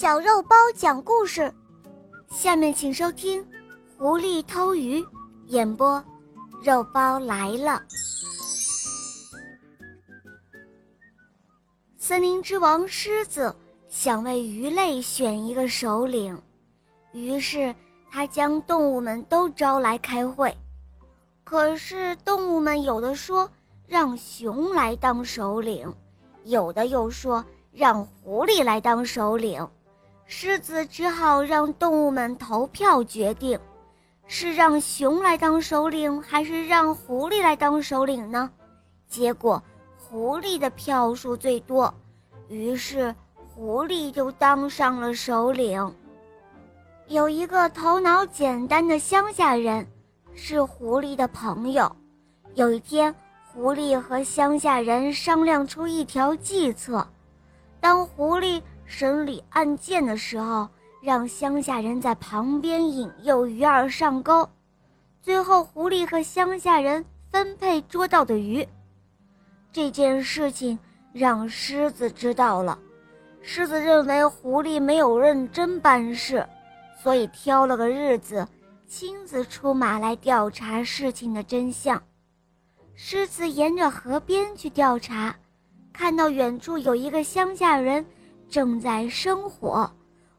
小肉包讲故事，下面请收听《狐狸偷鱼》演播，肉包来了。森林之王狮子想为鱼类选一个首领，于是他将动物们都招来开会。可是动物们有的说让熊来当首领，有的又说让狐狸来当首领。狮子只好让动物们投票决定，是让熊来当首领，还是让狐狸来当首领呢？结果，狐狸的票数最多，于是狐狸就当上了首领。有一个头脑简单的乡下人，是狐狸的朋友。有一天，狐狸和乡下人商量出一条计策，当狐狸。审理案件的时候，让乡下人在旁边引诱鱼儿上钩，最后狐狸和乡下人分配捉到的鱼。这件事情让狮子知道了，狮子认为狐狸没有认真办事，所以挑了个日子，亲自出马来调查事情的真相。狮子沿着河边去调查，看到远处有一个乡下人。正在生火，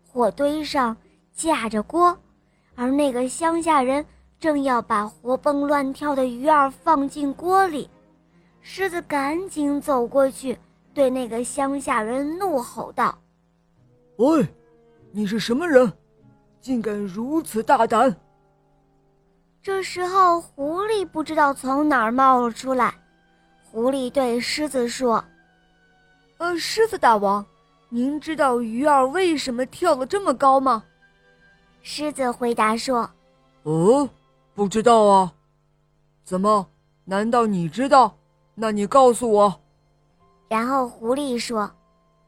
火堆上架着锅，而那个乡下人正要把活蹦乱跳的鱼儿放进锅里。狮子赶紧走过去，对那个乡下人怒吼道：“喂，你是什么人？竟敢如此大胆！”这时候，狐狸不知道从哪儿冒了出来。狐狸对狮子说：“呃，狮子大王。”您知道鱼儿为什么跳得这么高吗？狮子回答说：“哦，不知道啊。怎么？难道你知道？那你告诉我。”然后狐狸说：“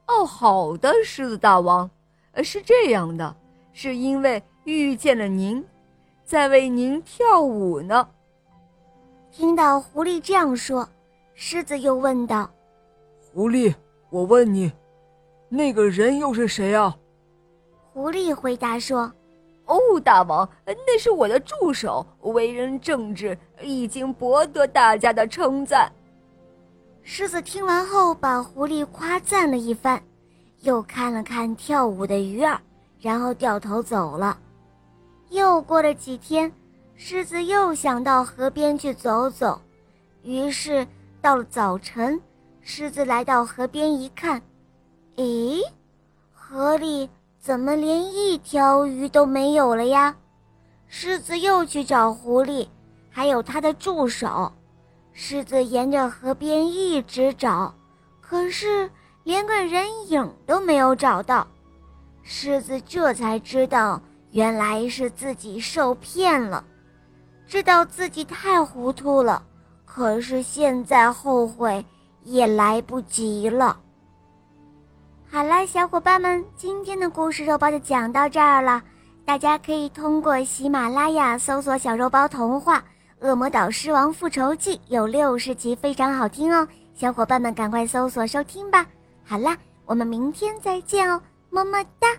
哦，好的，狮子大王，呃，是这样的，是因为遇见了您，在为您跳舞呢。”听到狐狸这样说，狮子又问道：“狐狸，我问你。”那个人又是谁啊？狐狸回答说：“哦，大王，那是我的助手，为人正直，已经博得大家的称赞。”狮子听完后，把狐狸夸赞了一番，又看了看跳舞的鱼儿，然后掉头走了。又过了几天，狮子又想到河边去走走，于是到了早晨，狮子来到河边一看。咦，河里怎么连一条鱼都没有了呀？狮子又去找狐狸，还有他的助手。狮子沿着河边一直找，可是连个人影都没有找到。狮子这才知道，原来是自己受骗了，知道自己太糊涂了。可是现在后悔也来不及了。好了，小伙伴们，今天的故事肉包就讲到这儿了。大家可以通过喜马拉雅搜索“小肉包童话《恶魔岛狮王复仇记》，有六十集，非常好听哦。小伙伴们赶快搜索收听吧。好啦，我们明天再见哦，么么哒。